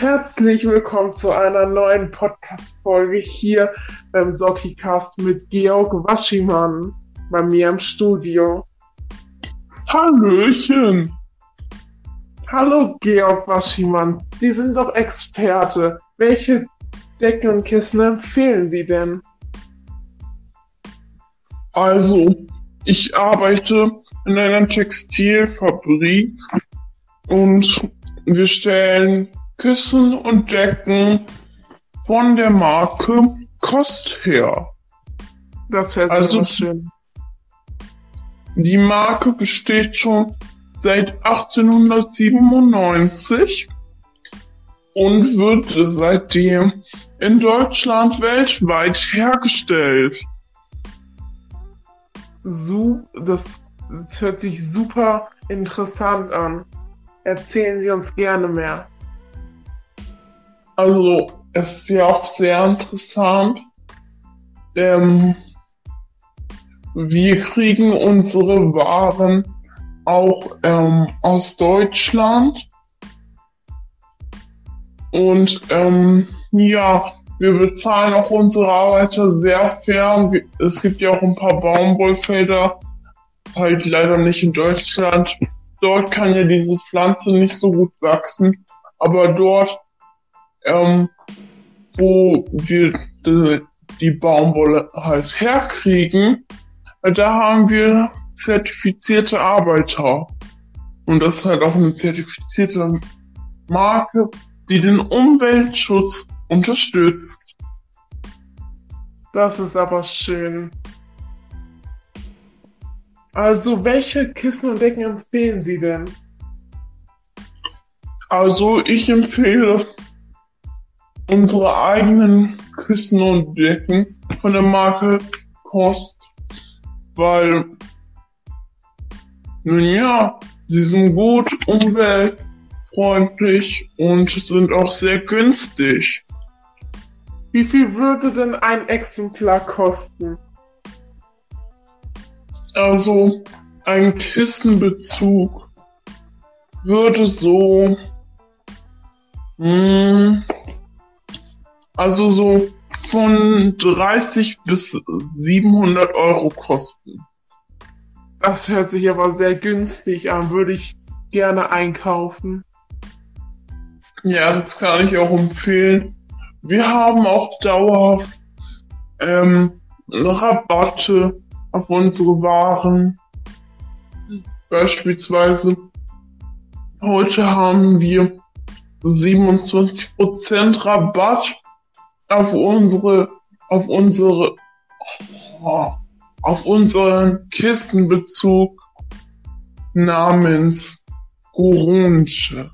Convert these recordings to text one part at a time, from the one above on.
Herzlich willkommen zu einer neuen Podcast-Folge hier beim Sokicast mit Georg Waschimann bei mir im Studio. Hallöchen! Hallo Georg Waschimann, Sie sind doch Experte. Welche Decken und Kissen empfehlen Sie denn? Also, ich arbeite in einer Textilfabrik und wir stellen Kissen und Decken von der Marke Kost her. Das hört Also- sich schön. Die Marke besteht schon seit 1897 und wird seitdem in Deutschland weltweit hergestellt. Su das, das hört sich super interessant an. Erzählen Sie uns gerne mehr. Also, es ist ja auch sehr interessant. Ähm, wir kriegen unsere Waren auch ähm, aus Deutschland. Und ähm, ja, wir bezahlen auch unsere Arbeiter sehr fair. Es gibt ja auch ein paar Baumwollfelder, halt leider nicht in Deutschland. Dort kann ja diese Pflanze nicht so gut wachsen, aber dort ähm, wo wir die, die Baumwolle halt herkriegen, äh, da haben wir zertifizierte Arbeiter. Und das ist halt auch eine zertifizierte Marke, die den Umweltschutz unterstützt. Das ist aber schön. Also, welche Kissen und Decken empfehlen Sie denn? Also ich empfehle unsere eigenen Kissen und Decken von der Marke Kost, weil, nun ja, sie sind gut, umweltfreundlich und sind auch sehr günstig. Wie viel würde denn ein Exemplar kosten? Also ein Kissenbezug würde so, mh, also so von 30 bis 700 Euro kosten. Das hört sich aber sehr günstig an, würde ich gerne einkaufen. Ja, das kann ich auch empfehlen. Wir haben auch dauerhaft ähm, Rabatte auf unsere Waren. Beispielsweise heute haben wir 27% Rabatt auf unsere auf unsere auf unseren Kistenbezug namens Orange.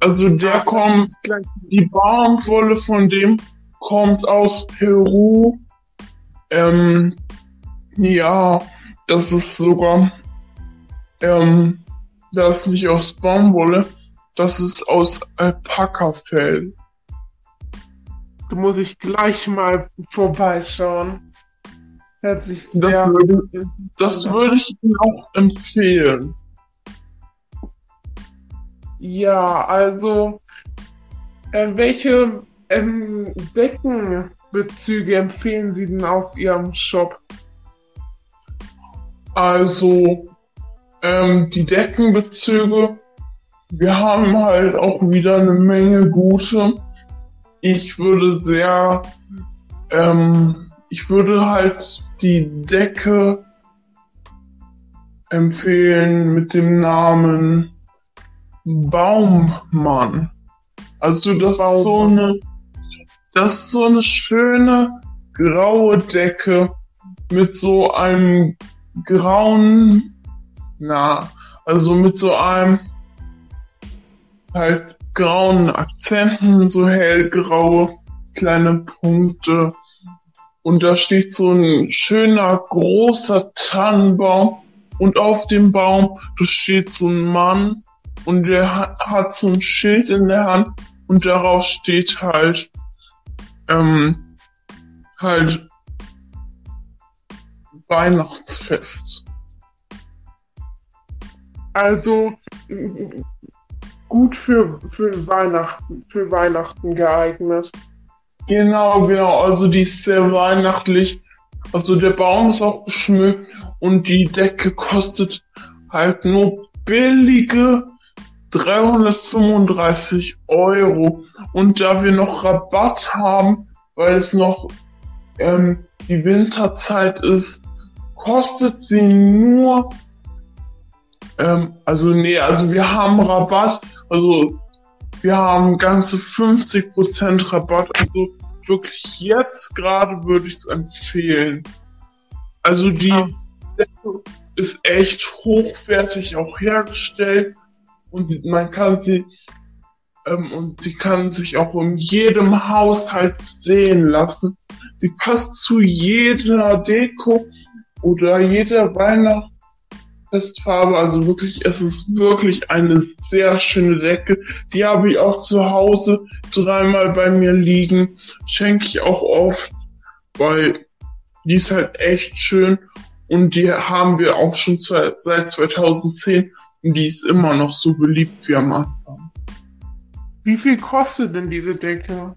Also der kommt, die Baumwolle von dem kommt aus Peru. Ähm, ja, das ist sogar, ähm, das ist nicht aus Baumwolle, das ist aus Alpakafell. Da muss ich gleich mal vorbeischauen. Hört sich Das würde, das würde ich Ihnen auch empfehlen. Ja, also, äh, welche ähm, Deckenbezüge empfehlen Sie denn aus Ihrem Shop? Also, ähm, die Deckenbezüge, wir haben halt auch wieder eine Menge gute. Ich würde sehr, ähm, ich würde halt die Decke empfehlen mit dem Namen Baummann. Also das ist so eine, das ist so eine schöne graue Decke mit so einem grauen, na, also mit so einem halt grauen Akzenten, so hellgraue kleine Punkte. Und da steht so ein schöner großer Tannenbaum und auf dem Baum da steht so ein Mann und der hat, so ein Schild in der Hand und darauf steht halt ähm, halt Weihnachtsfest. Also, gut für, für Weihnachten, für Weihnachten geeignet. Genau, genau. Also die ist sehr weihnachtlich. Also der Baum ist auch geschmückt und die Decke kostet halt nur billige 335 Euro. Und da wir noch Rabatt haben, weil es noch ähm, die Winterzeit ist, kostet sie nur, ähm, also nee, also wir haben Rabatt, also wir haben ganze 50% Rabatt, also wirklich jetzt gerade würde ich es empfehlen. Also die ja. ist echt hochwertig auch hergestellt und man kann sie ähm, und sie kann sich auch in jedem Haushalt sehen lassen. Sie passt zu jeder Deko oder jeder Weihnachtsfestfarbe. Also wirklich, es ist wirklich eine sehr schöne Decke. Die habe ich auch zu Hause dreimal bei mir liegen. Schenke ich auch oft, weil die ist halt echt schön und die haben wir auch schon seit 2010 und die ist immer noch so beliebt wie am Anfang. Wie viel kostet denn diese Decke?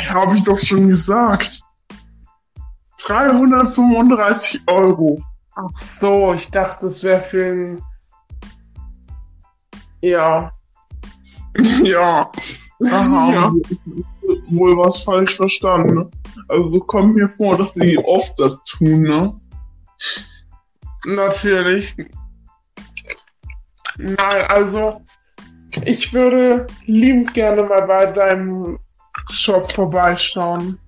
Habe ich doch schon gesagt. 335 Euro. Ach so, ich dachte, es wäre für ein. Ja. ja. Haben ja. wohl was falsch verstanden. Ne? Also so kommt mir vor, dass die oft das tun, ne? Natürlich. Nein, also ich würde liebend gerne mal bei deinem Shop vorbeischauen.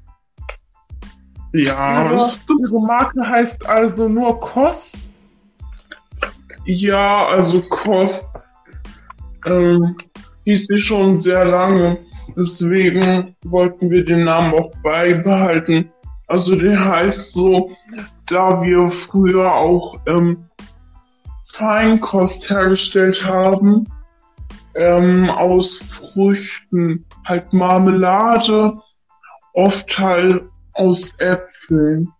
Ja, ihre, ihre Marke heißt also nur Kost? Ja, also Kost ähm, hieß sie schon sehr lange. Deswegen wollten wir den Namen auch beibehalten. Also der heißt so, da wir früher auch ähm, Feinkost hergestellt haben, ähm, aus Früchten, halt Marmelade, oft halt aus Äpfeln.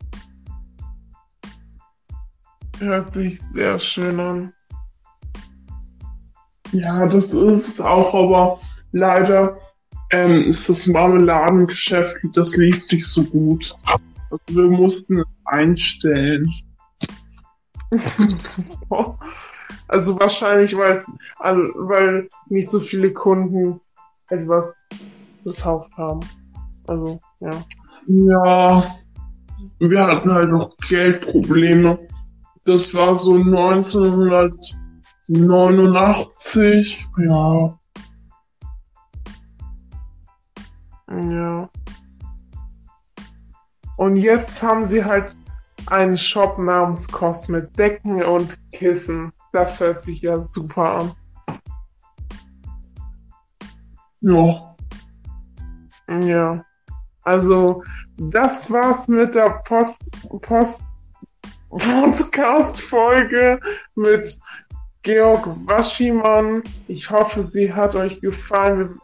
Hört sich sehr schön an. Ja, das ist es auch, aber leider ähm, ist das Marmeladengeschäft, das lief nicht so gut. Also wir mussten einstellen. also wahrscheinlich, weil, weil nicht so viele Kunden etwas gekauft haben. Also, ja. Ja, wir hatten halt noch Geldprobleme. Das war so 1989, ja. Ja. Und jetzt haben sie halt einen Shop namens Kost mit Decken und Kissen. Das hört sich ja super an. Ja. Ja. Also, das war's mit der Post, Post Podcast-Folge mit Georg Waschimann. Ich hoffe, sie hat euch gefallen.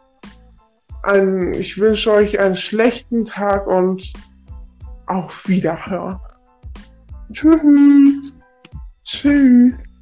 Ein, ich wünsche euch einen schlechten Tag und auf Wiederhören. Tschüss. Tschüss.